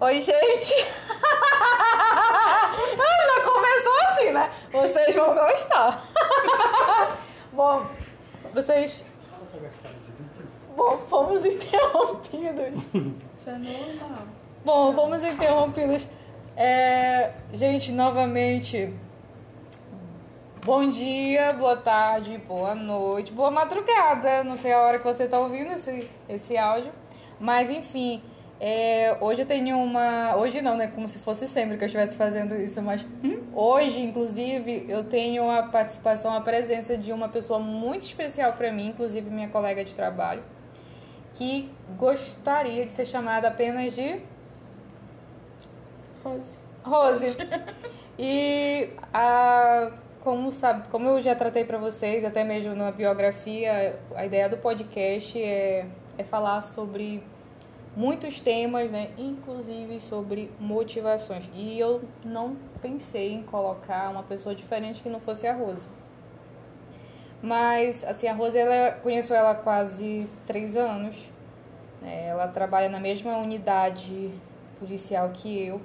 Oi, gente! Ah, Já começou assim, né? Vocês vão gostar. Bom, vocês. Bom, fomos interrompidos. Isso é normal. Bom, fomos interrompidos. É, gente, novamente. Bom dia, boa tarde, boa noite, boa madrugada. Não sei a hora que você está ouvindo esse, esse áudio. Mas enfim, é, hoje eu tenho uma. Hoje não, né? Como se fosse sempre que eu estivesse fazendo isso, mas hoje, inclusive, eu tenho a participação, a presença de uma pessoa muito especial para mim, inclusive minha colega de trabalho, que gostaria de ser chamada apenas de Rose. Rose. E a, como sabe, como eu já tratei para vocês, até mesmo na biografia, a ideia do podcast é, é falar sobre muitos temas, né, inclusive sobre motivações. E eu não pensei em colocar uma pessoa diferente que não fosse a Rose. Mas, assim, a Rose, ela, conheço ela há quase três anos. né? Ela trabalha na mesma unidade policial que eu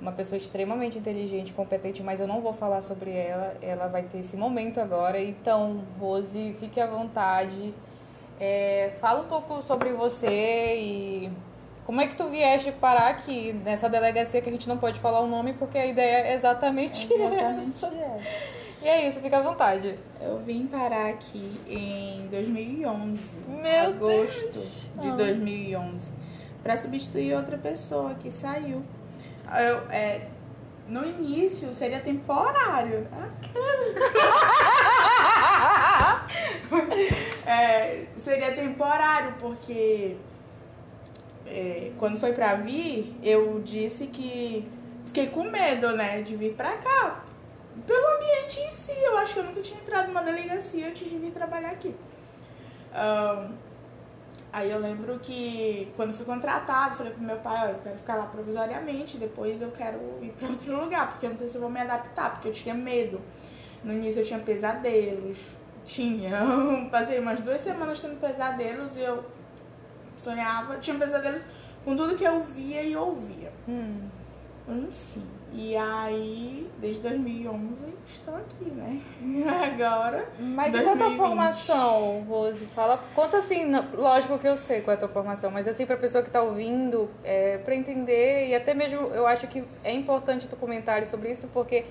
uma pessoa extremamente inteligente, competente, mas eu não vou falar sobre ela. Ela vai ter esse momento agora. Então, Rose, fique à vontade. É, fala um pouco sobre você e como é que tu vieste parar aqui nessa delegacia que a gente não pode falar o nome porque a ideia é exatamente, Exatamente essa. essa. E é isso, fica à vontade. Eu vim parar aqui em 2011, Meu agosto Deus. de Ah. 2011, para substituir outra pessoa que saiu. Eu, é, no início seria temporário. Ah, É, seria temporário, porque é, quando foi pra vir, eu disse que fiquei com medo, né, de vir pra cá. Pelo ambiente em si, eu acho que eu nunca tinha entrado numa delegacia antes de vir trabalhar aqui. Ahn, aí eu lembro que quando fui contratado, falei pro meu pai, olha, eu quero ficar lá provisoriamente, depois eu quero ir pra outro lugar, porque eu não sei se eu vou me adaptar, porque eu tinha medo. No início eu tinha pesadelos. Tinha. Passei umas duas semanas tendo pesadelos e eu sonhava, tinha pesadelos com tudo que eu via e ouvia. Hum. Enfim. E aí, desde 2011, estou aqui, né? Agora. Mas e qual a tua 2020? formação, Rose? Fala, conta assim, lógico que eu sei qual é a tua formação, mas assim, pra pessoa que tá ouvindo, é, pra entender, e até mesmo eu acho que é importante tu comentário sobre isso, porque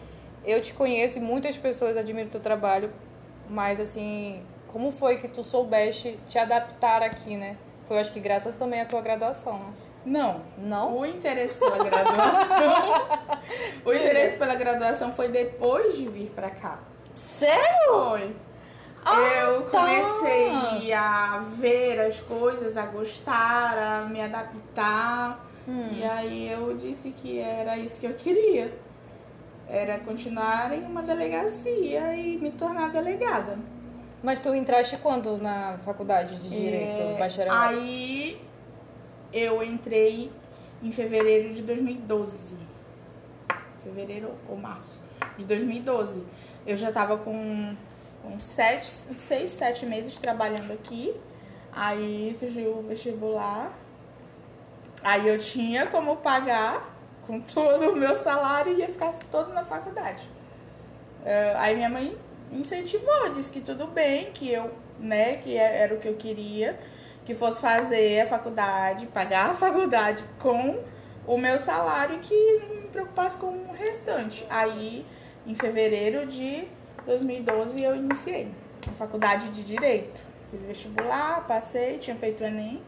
eu te conheço e muitas pessoas admiram teu trabalho, mas assim, como foi que tu soubeste te adaptar aqui, né? Foi, acho que graças também à tua graduação, né? Não. Não? O interesse pela graduação. o interesse pela graduação foi depois de vir pra cá. Sério? Foi. Ah, eu tá. comecei a ver as coisas, a gostar, a me adaptar. Hum. E aí eu disse que era isso que eu queria. Era continuar em uma delegacia e me tornar delegada. Mas tu entraste quando na faculdade de Direito, É, bacharelado? Aí eu entrei em fevereiro de 2012. Fevereiro ou março de 2012. Eu já tava com, com sete, seis, sete meses trabalhando aqui. Aí surgiu o vestibular. Aí eu tinha como pagar com todo o meu salário e ia ficar todo na faculdade. Eh, aí minha mãe incentivou, disse que tudo bem, que eu, né, que é- era o que eu queria, que fosse fazer a faculdade, pagar a faculdade com o meu salário e que não me preocupasse com o restante. Aí, em fevereiro de 2012, eu iniciei a faculdade de Direito. Fiz vestibular, passei, tinha feito o Enem,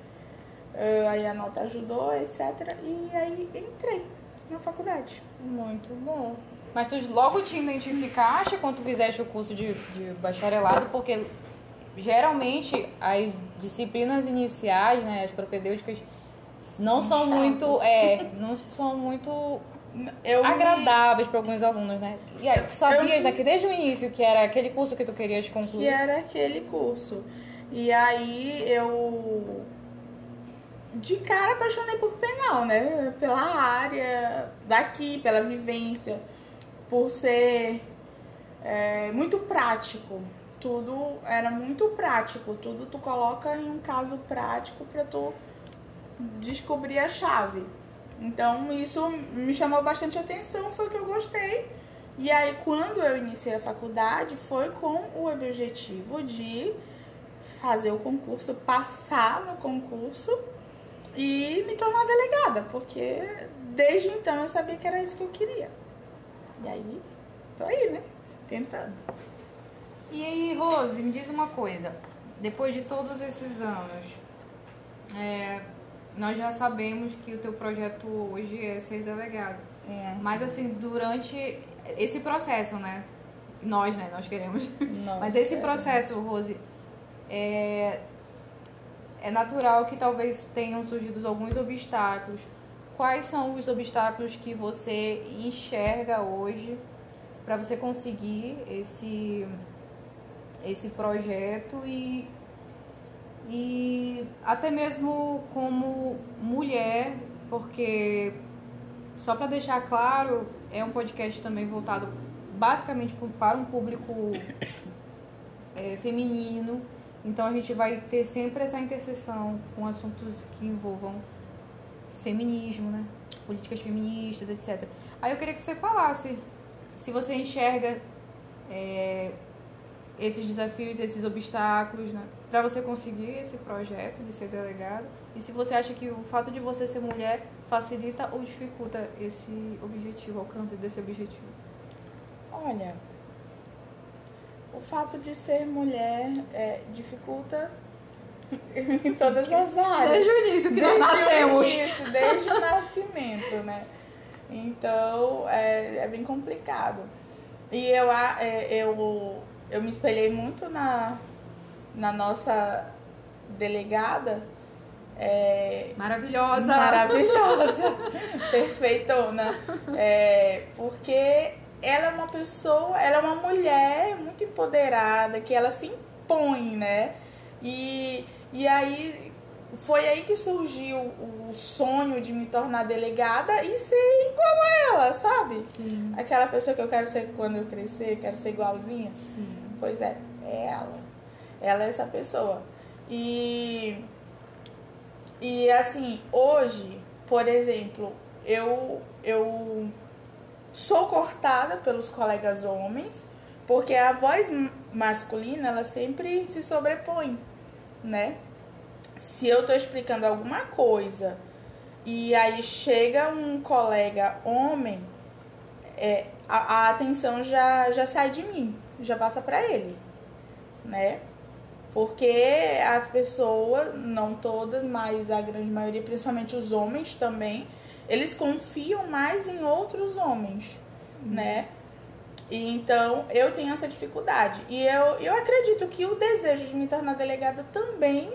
eh, aí a nota ajudou, etc. E aí entrei na faculdade. Muito bom. Mas tu logo te identificaste quando tu fizeste o curso de, de bacharelado, porque geralmente as disciplinas iniciais, né, as propedêuticas, não São são, muito, é, não são muito Eu me- agradáveis para alguns alunos, né? E aí, tu sabias Eu- daqui desde o início que era aquele curso que tu querias que concluir? era aquele curso. E aí eu de cara apaixonei por penal, né? Pela área daqui, pela vivência, por ser é, muito prático. Tudo era muito prático, tudo tu coloca em um caso prático para tu descobrir a chave. Então isso me chamou bastante atenção, foi o que eu gostei. E aí quando eu iniciei a faculdade foi com o objetivo de fazer o concurso, passar no concurso e me tornar delegada, porque desde então eu sabia que era isso que eu queria. E aí, tô aí, né? Tentando. E aí, Rose, me diz uma coisa. Depois de todos esses anos, é, nós já sabemos que o teu projeto hoje é ser delegado. É. Mas assim, durante esse processo, né? Nós, né? Nós queremos. Não, Mas esse é. processo, Rose, é, é natural que talvez tenham surgido alguns obstáculos. Quais são os obstáculos que você enxerga hoje para você conseguir esse, esse projeto e, e até mesmo como mulher, porque só para deixar claro, é um podcast também voltado basicamente para um público é, feminino. Então a gente vai ter sempre essa interseção com assuntos que envolvam feminismo, né? Políticas feministas, etc. Aí eu queria que você falasse se você enxerga é, esses desafios, esses obstáculos, né? Para você conseguir esse projeto de ser delegado. E se você acha que o fato de você ser mulher facilita ou dificulta esse objetivo, alcance desse objetivo. Olha, o fato de ser mulher é, dificulta em todas as áreas. Desde o início que Desde nós nascemos. o início, desde o nascimento, né? Então é, é bem complicado. E eu, é, eu, eu me espelhei muito na, na nossa delegada. É, Maravilhosa. maravilhosa, perfeitona. É, porque ela é uma pessoa, ela é uma mulher muito empoderada, que ela se impõe, né? E, e aí foi aí que surgiu o sonho de me tornar delegada e ser igual a ela, sabe? Sim, Aquela pessoa que eu quero ser quando eu crescer, quero ser igualzinha. sim. Pois é, é ela. Ela é essa pessoa. E, e assim, hoje, por exemplo, eu, eu sou cortada pelos colegas homens, porque a voz masculina, ela sempre se sobrepõe, né? Se eu tô explicando alguma coisa e aí chega um colega homem, é, a, a atenção já, já sai de mim, já passa para ele, né? Porque as pessoas, não todas, mas a grande maioria, principalmente os homens também, eles confiam mais em outros homens, né? E então eu tenho essa dificuldade. E eu, eu acredito que o desejo de me tornar delegada também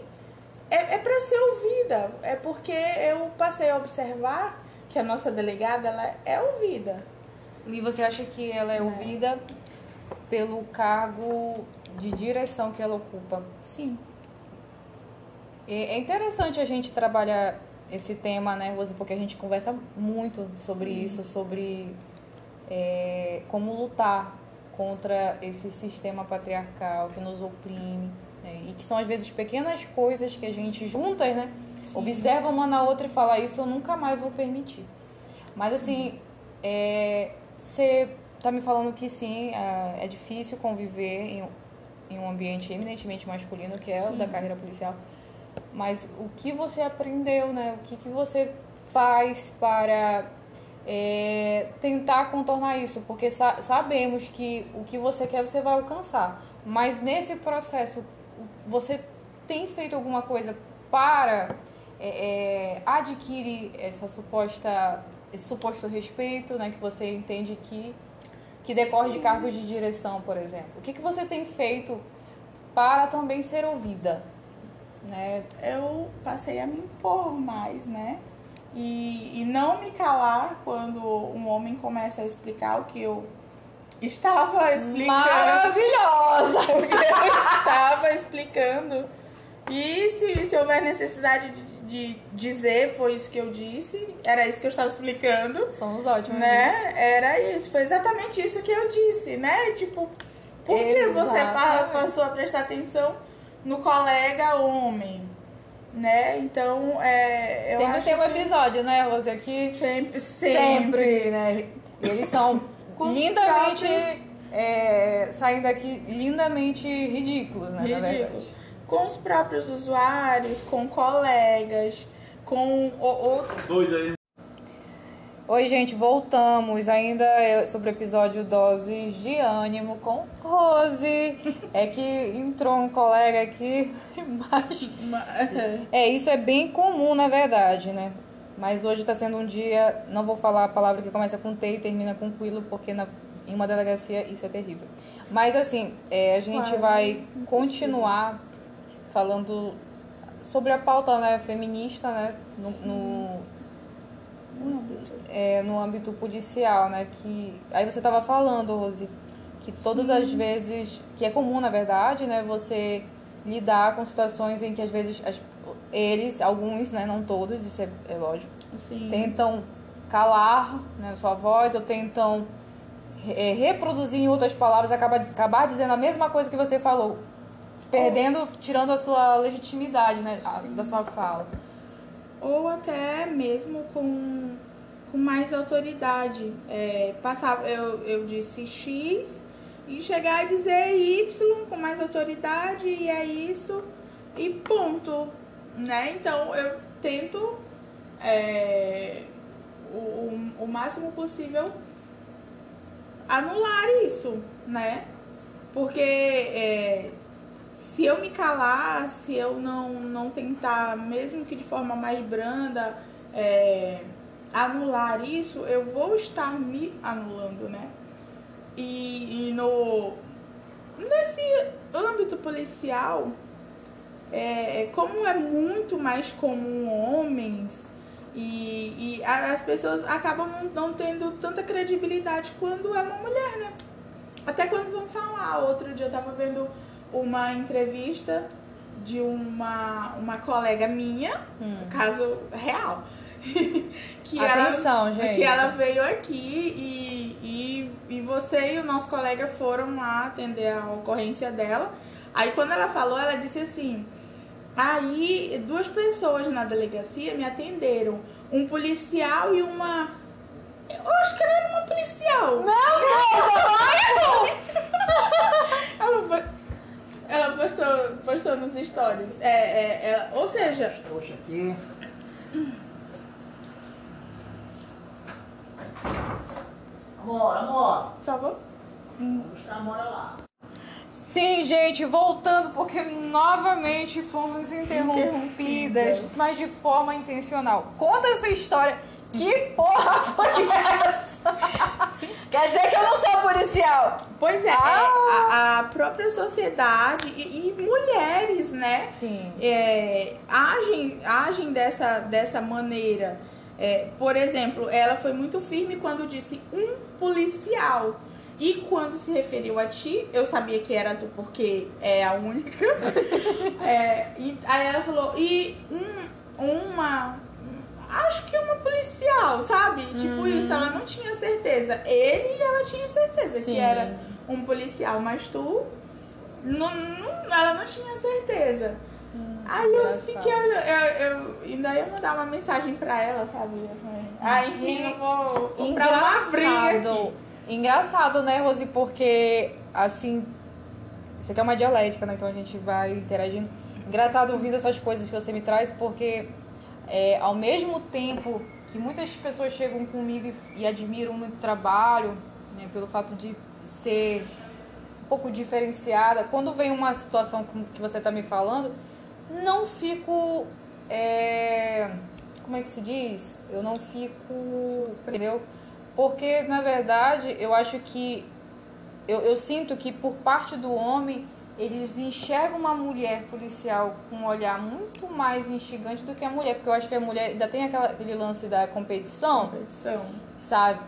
é, é para ser ouvida. É porque eu passei a observar que a nossa delegada ela é ouvida. E você acha que ela é ouvida pelo cargo de direção que ela ocupa? Sim. É interessante a gente trabalhar esse tema, né, Rose? Porque a gente conversa muito sobre isso, sobre é, como lutar contra esse sistema patriarcal que nos oprime. né, e que são às vezes pequenas coisas que a gente juntas, né? Observa uma na outra e fala, isso eu nunca mais vou permitir. Mas assim, é, você tá me falando que sim, é, é difícil conviver em, em um ambiente eminentemente masculino, que é o da carreira policial. Mas o que você aprendeu, né? O que, que você faz para é, tentar contornar isso? Porque sa- sabemos que o que você quer você vai alcançar. Mas nesse processo, você tem feito alguma coisa para é, é, adquirir essa suposta, esse suposto respeito, né? Que você entende que, que decorre de cargos de direção, por exemplo. O que, que você tem feito para também ser ouvida? Né? eu passei a me impor mais, né? E, e não me calar quando um homem começa a explicar o que eu estava explicando. Maravilhosa! O que eu estava explicando. E se, se houver necessidade de, de dizer, foi isso que eu disse, era isso que eu estava explicando. Somos ótimos. Né? Era isso, foi exatamente isso que eu disse, né? Tipo, por que você passou a prestar atenção no colega homem? né? Então, é, eu Sempre acho tem um que episódio, né, Rose? Aqui. sempre, sempre, Sempre, né? Eles são lindamente. próprios- É, saindo daqui lindamente ridículos, né? Na ridículo. verdade. Com os próprios usuários, com colegas, com o, o- Doido aí. Oi, gente, voltamos ainda é, sobre o episódio Doses de Ânimo com Rose. É que entrou um colega aqui, mas. É, isso é bem comum, na verdade, né? Mas hoje tá sendo um dia. Não vou falar a palavra que começa com T e termina com Quilo, porque na, em uma delegacia isso é terrível. Mas assim, é, a gente Claro, vai continuar falando sobre a pauta né, feminista, né? No, no, é, no âmbito policial, né? Que aí você estava falando, Rose, que todas as vezes, que é comum na verdade, né? Você lidar com situações em que às vezes as- eles, alguns, né? Não todos, isso é, é lógico, assim, tentam calar né, sua voz ou tentam é, reproduzir em outras palavras, acaba, acabar dizendo a mesma coisa que você falou, perdendo, tirando a sua legitimidade, né? a- da sua fala. Ou até mesmo com, com mais autoridade. É, passar, eu, eu disse X e chegar a dizer Y com mais autoridade e é isso e ponto, né? Então eu tento é, o, o, máximo possível anular isso, né? Porque é, se eu me calar, se eu não, não tentar, mesmo que de forma mais branda, é, anular isso, eu vou estar me anulando, né? E, e no nesse âmbito policial, é, como é muito mais comum homens e, e as pessoas acabam não tendo tanta credibilidade quando é uma mulher, né? Até quando vão falar. Outro dia eu tava vendo uma entrevista de uma, uma colega minha, Hum. caso real. que Atenção, ela, gente. Que ela veio aqui e, e, e você e o nosso colega foram lá atender a ocorrência dela. Aí quando ela falou, ela disse assim. Aí duas pessoas na delegacia me atenderam. Um policial e uma. Eu acho que ela era uma policial. Meu Deus, Ela, po- ela postou, postou nos stories. É, é, ela- ou seja, Poxa, aqui. Amor, amor. mora lá. Sim, gente, voltando, porque novamente fomos interrompidas, Interrompidas. mas de forma intencional. Conta essa história. Que porra foi essa? Quer dizer que eu não sou policial? Pois é, é, Ah! a, a própria sociedade e, e mulheres, né? Sim. é, agem, agem dessa, dessa maneira. É, por exemplo, ela foi muito firme quando disse um policial. E quando se referiu a ti, eu sabia que era tu porque é a única. É, e aí ela falou, e um, uma. Acho que uma policial, sabe? Tipo isso, ela não tinha certeza. Ele ela tinha certeza Sim. que era um policial, mas tu não, não- ela não tinha certeza. Aí eu fiquei, olha, eu, eu ainda ia mandar uma mensagem pra ela, sabe? Eu Ah, enfim, não vou comprar uma briga aqui. Engraçado. Engraçado, né, Rose? Porque, assim, isso aqui é uma dialética, né? Então a gente vai interagindo. Engraçado ouvindo essas coisas que você me traz, porque é, ao mesmo tempo que muitas pessoas chegam comigo e, e admiram muito trabalho, né, pelo fato de ser um pouco diferenciada, quando vem uma situação como que você está me falando, não fico. é, como é que se diz? Eu não fico. Entendeu? Porque, na verdade, eu acho que. Eu, eu sinto que por parte do homem, eles enxergam uma mulher policial com um olhar muito mais instigante do que a mulher. Porque eu acho que a mulher ainda tem aquela, aquele lance da competição Competição. sabe?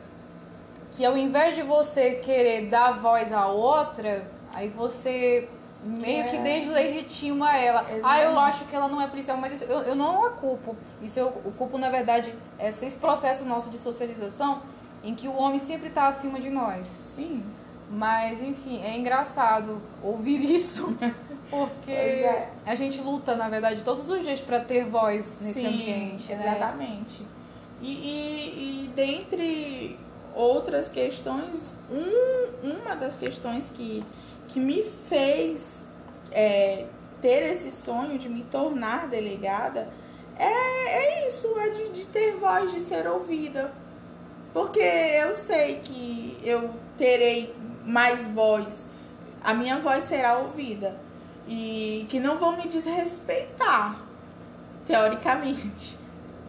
Que ao invés de você querer dar voz à outra, aí você meio que É. deslegitima ela. Ah, eu Exatamente. acho que ela não é policial, mas isso, eu, eu não a culpo. Isso eu, eu culpo, na verdade, esse processo nosso de socialização em que o homem sempre está acima de nós. Sim. Mas, enfim, é engraçado ouvir isso. Porque Pois é. a gente luta, na verdade, todos os dias pra ter voz nesse Sim, ambiente, né? Exatamente. E, e, e dentre outras questões, um, uma das questões que, que me fez é, ter esse sonho de me tornar delegada é, é isso, é de, de ter voz, de ser ouvida. Porque eu sei que eu terei mais voz, a minha voz será ouvida. E que não vão me desrespeitar, teoricamente.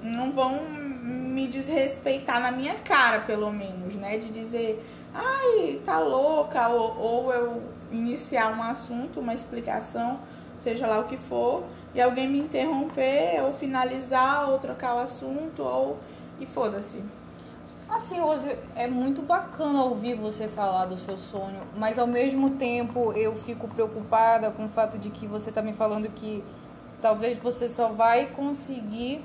Não vão me desrespeitar na minha cara, pelo menos, né? De dizer, ai, tá louca, ou, ou eu iniciar um assunto, uma explicação, seja lá o que for, e alguém me interromper, ou finalizar, ou trocar o assunto, ou. e foda-se. Assim, hoje é muito bacana ouvir você falar do seu sonho, mas ao mesmo tempo eu fico preocupada com o fato de que você tá me falando que talvez você só vai conseguir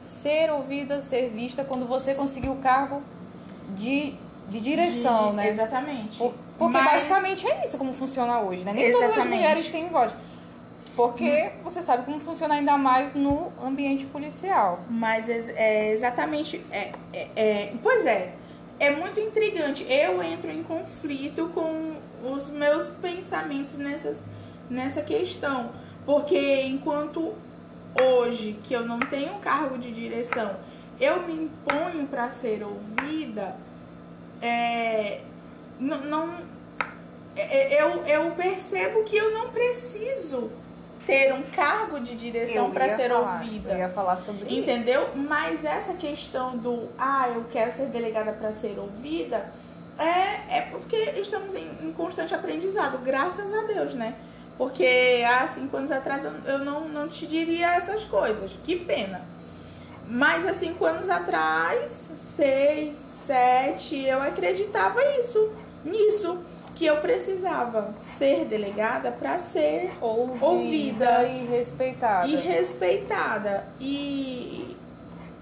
ser ouvida, ser vista quando você conseguir o cargo de, de direção, De- né? Exatamente. Por- Porque Mas- basicamente é isso como funciona hoje, né? Nem todas as Exatamente. mulheres têm voz. Porque você sabe como funciona ainda mais no ambiente policial. Mas é, exatamente. É, é, é- pois é, é muito intrigante. Eu entro em conflito com os meus pensamentos nessa, nessa questão. Porque enquanto hoje, que eu não tenho cargo de direção, eu me imponho para ser ouvida, é, não, não- é- é- eu, eu percebo que eu não preciso ter um cargo de direção para ser falar, ouvida. Eu ia falar sobre isso. Entendeu? Mas essa questão do ah, eu quero ser delegada para ser ouvida é, é porque estamos em, em constante aprendizado, graças a Deus, né? Porque há cinco anos atrás eu, eu não, não te diria essas coisas. Que pena. Mas há cinco anos atrás, seis, sete, eu acreditava isso, nisso. Que eu precisava ser delegada para ser Ouvida, Ouvida. e respeitada. e respeitada. E,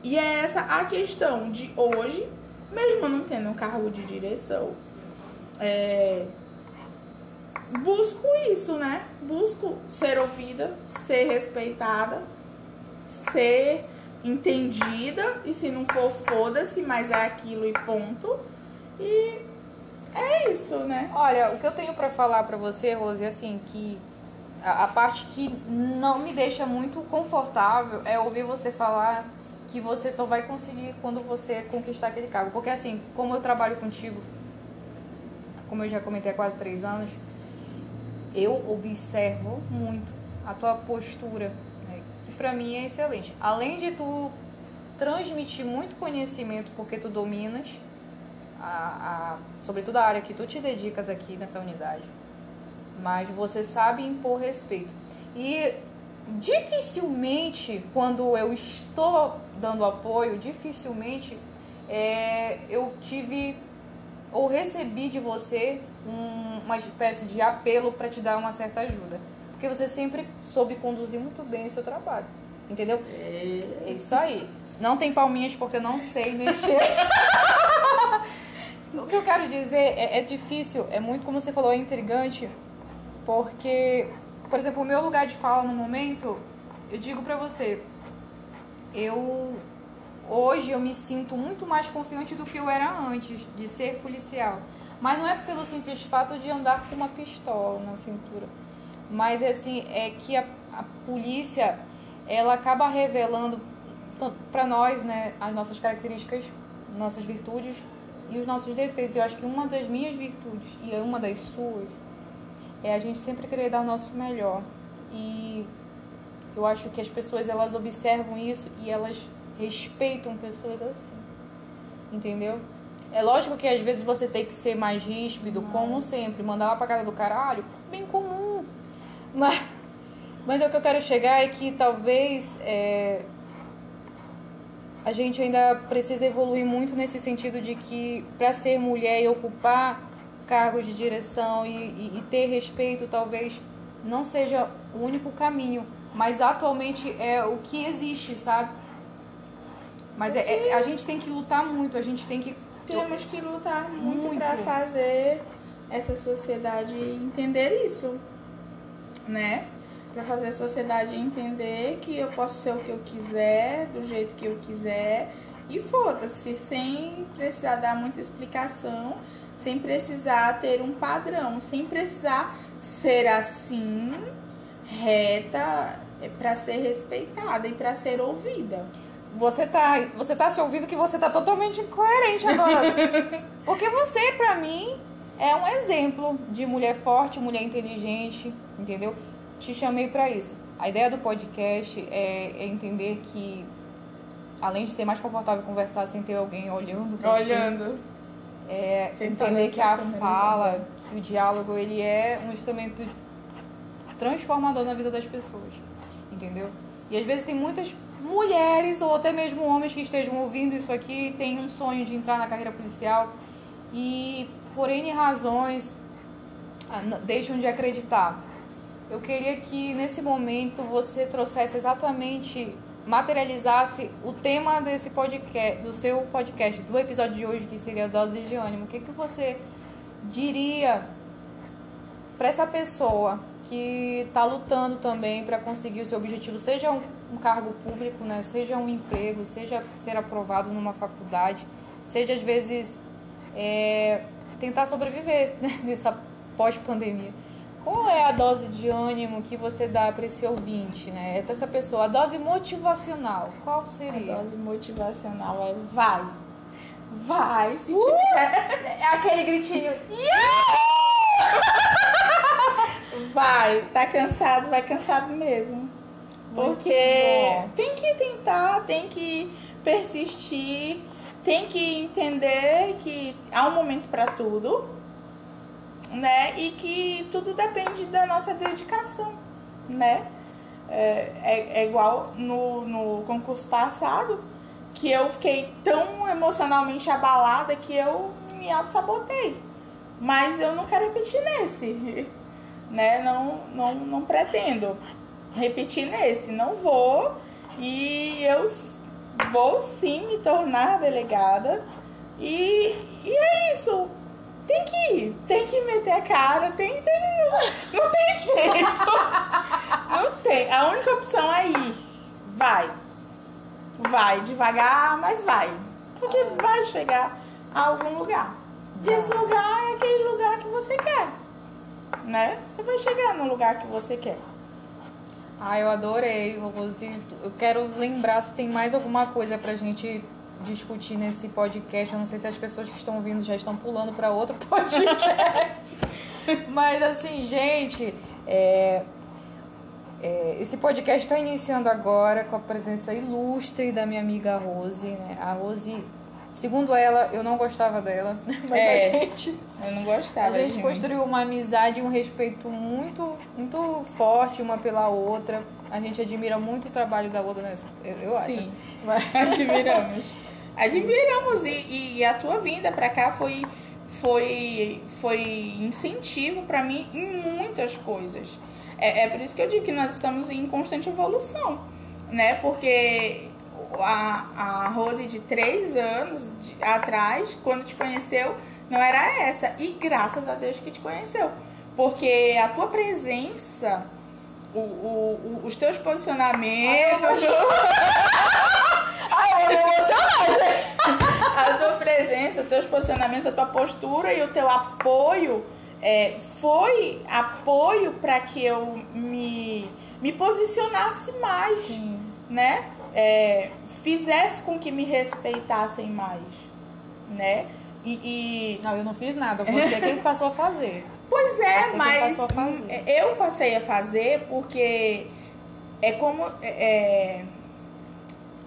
e é essa a questão de hoje, mesmo não tendo um cargo de direção, é, busco isso, né? Busco ser ouvida, ser respeitada, ser entendida, e se não for, foda-se, mas é aquilo e ponto. E é isso, né? Olha, o que eu tenho pra falar pra você, Rose, é assim, que a, a parte que não me deixa muito confortável é ouvir você falar que você só vai conseguir quando você conquistar aquele cargo. Porque assim, como eu trabalho contigo, como eu já comentei há quase três anos, eu observo muito a tua postura, né, que pra mim é excelente. Além de tu transmitir muito conhecimento porque tu dominas, a, a, sobretudo a área que tu te dedicas aqui nessa unidade. Mas você sabe impor respeito. E dificilmente, quando eu estou dando apoio, dificilmente é, eu tive ou recebi de você um- uma espécie de apelo para te dar uma certa ajuda. Porque você sempre soube conduzir muito bem o seu trabalho. Entendeu? É isso aí. Não tem palminhas porque eu não sei mexer. o que eu quero dizer é, é difícil, é muito como você falou, é intrigante, porque, por exemplo, o meu lugar de fala no momento, eu digo pra você, eu hoje eu me sinto muito mais confiante do que eu era antes de ser policial. Mas não é pelo simples fato de andar com uma pistola na cintura. Mas assim, é que a, a polícia ela acaba revelando para nós, né, as nossas características, nossas virtudes e os nossos defeitos. Eu acho que uma das minhas virtudes e uma das suas é a gente sempre querer dar o nosso melhor. E eu acho que as pessoas elas observam isso e elas respeitam pessoas assim. Entendeu? É lógico que às vezes você tem que ser mais ríspido, como sempre, mandar lá pra casa do caralho, bem comum. Mas, mas é o que eu quero chegar é que talvez é, a gente ainda precisa evoluir muito nesse sentido de que para ser mulher e ocupar cargos de direção e, e- e ter respeito talvez não seja o único caminho, mas atualmente é o que existe, sabe? Mas é- é- a gente tem que lutar muito, a gente tem que Temos que lutar muito, Muito. pra fazer essa sociedade entender isso. né? Pra fazer a sociedade entender que eu posso ser o que eu quiser, do jeito que eu quiser. E foda-se, sem precisar dar muita explicação, sem precisar ter um padrão, sem precisar ser assim, reta, é pra ser respeitada e pra ser ouvida. Você tá, você tá se ouvindo que você tá totalmente incoerente agora. Porque você, pra mim, é um exemplo de mulher forte, mulher inteligente, entendeu? Te chamei pra isso. A ideia do podcast é, é entender que, além de ser mais confortável conversar sem ter alguém olhando pra ti, Olhando. é Sem entender que a fala, que o diálogo, ele é um instrumento transformador na vida das pessoas, entendeu? E às vezes tem muitas mulheres ou até mesmo homens que estejam ouvindo isso aqui têm um sonho de entrar na carreira policial e por N razões ah, deixam de acreditar. Eu queria que nesse momento você trouxesse exatamente, materializasse o tema desse podcast, do seu podcast, do episódio de hoje, que seria Dose de Ânimo. O que, que você diria para essa pessoa que está lutando também para conseguir o seu objetivo, seja um, um cargo público, né, seja um emprego, seja ser aprovado numa faculdade, seja às vezes é, tentar sobreviver né, nessa pós-pandemia. Qual é a dose de ânimo que você dá para esse ouvinte, né? Para essa pessoa, a dose motivacional, qual A seria? dose motivacional é vai. Vai, se tiver. É aquele gritinho. Vai. Tá cansado, vai cansado mesmo. Porque tem que tentar, tem que persistir, tem que entender que há um momento pra tudo, né? E que tudo depende da nossa dedicação, né? É, é- é igual no, no concurso passado, que eu fiquei tão emocionalmente abalada que eu me auto-sabotei. Mas eu não quero repetir nesse, né? Não, não, não pretendo repetir nesse, não vou. E eu vou sim me tornar delegada. E, e é isso. Tem que ir, tem que meter a cara, tem, tem não tem jeito. Não tem. A única opção é ir. Vai. Vai devagar, mas vai. Porque vai chegar a algum lugar. E esse lugar é aquele lugar que você quer. Né? Você vai chegar no lugar que você quer. Ah, eu adorei, Rose. Eu quero lembrar se tem mais alguma coisa pra gente discutir nesse podcast. Eu não sei se as pessoas que estão ouvindo já estão pulando para outro podcast. Mas assim, gente, é, é, esse podcast está iniciando agora com a presença ilustre da minha amiga Rose. Né? A Rose, segundo ela, eu não gostava dela, mas É. a gente Eu não gostava a gente construiu uma amizade e um respeito muito, muito forte uma pela outra. A gente admira muito o trabalho da outra, né? Eu, eu acho. Sim, admiramos. Admiramos e, e a tua vinda pra cá foi, foi, foi incentivo pra mim em muitas coisas. É, é por isso que eu digo que nós estamos em constante evolução, né? Porque a, a Rose de três anos de- atrás, quando te conheceu, não era essa. E graças a Deus que te conheceu. Porque a tua presença, o, o- os teus posicionamentos. Ai, eu vou emocionar, a tua presença, os teus posicionamentos, a tua postura e o teu apoio é, foi apoio para que eu me, me posicionasse mais, Sim. né? É, fizesse com que me respeitassem mais, né? E, e- Não, eu não fiz nada. Você é quem passou a fazer. Pois é, Você mas a fazer. eu passei a fazer porque é como é,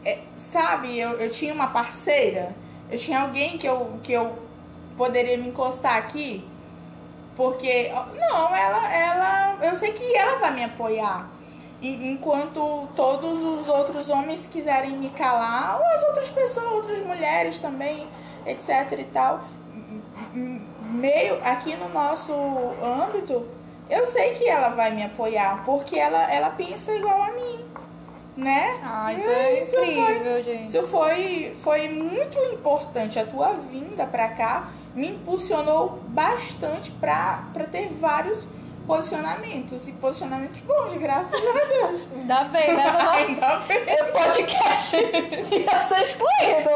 é, sabe, eu, eu tinha uma parceira, eu tinha alguém que eu, que eu poderia me encostar aqui, porque, não, ela, ela, eu sei que ela vai me apoiar. E- Enquanto todos os outros homens quiserem me calar, ou as outras pessoas, outras mulheres também, etc e tal, meio aqui no nosso âmbito, eu sei que ela vai me apoiar, porque ela, ela pensa igual a mim, né? Ah, isso E é isso foi- incrível, gente. isso foi, foi muito importante. A tua vinda pra cá me impulsionou bastante pra pra ter vários posicionamentos. E posicionamentos bons, graças a Deus. Ainda bem, né? Ainda bem. o podcast ia ser excluído.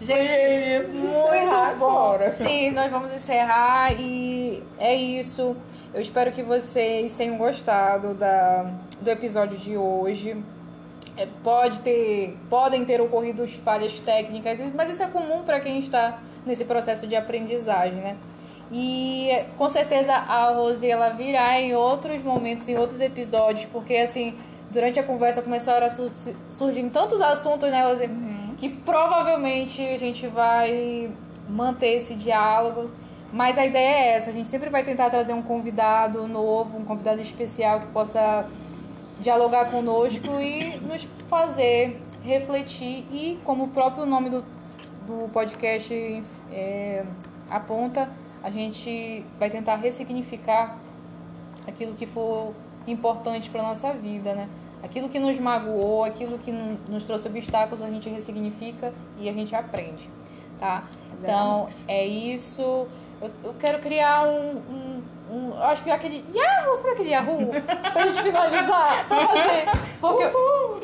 Gente, muito bom. Sim, nós vamos encerrar e é isso. Eu espero que vocês tenham gostado da, do episódio de hoje. É, pode ter, podem ter ocorrido falhas técnicas, mas isso é comum para quem está nesse processo de aprendizagem, né? E com certeza a Rose ela virá em outros momentos, em outros episódios, porque assim, durante a conversa começaram a sur surgir tantos assuntos, né, Rose? Que provavelmente a gente vai manter esse diálogo. Mas a ideia é essa, a gente sempre vai tentar trazer um convidado novo, um convidado especial que possa dialogar conosco e nos fazer refletir e, como o próprio nome do, do podcast é, aponta, a gente vai tentar ressignificar aquilo que for importante para nossa vida, né? Aquilo que nos magoou, aquilo que nos trouxe obstáculos, a gente ressignifica e a gente aprende, tá? Então, é isso. Eu, eu quero criar um, um, um, acho que aquele Yahoo, sabe aquele Yahoo? Pra gente finalizar, pra fazer. Porque eu...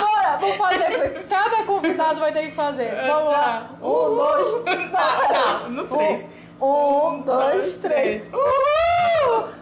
Bora, vamos fazer. Cada convidado vai ter que fazer. Vamos lá. Um, dois, três. Tá, no três. Um, um dois, três. Uhul!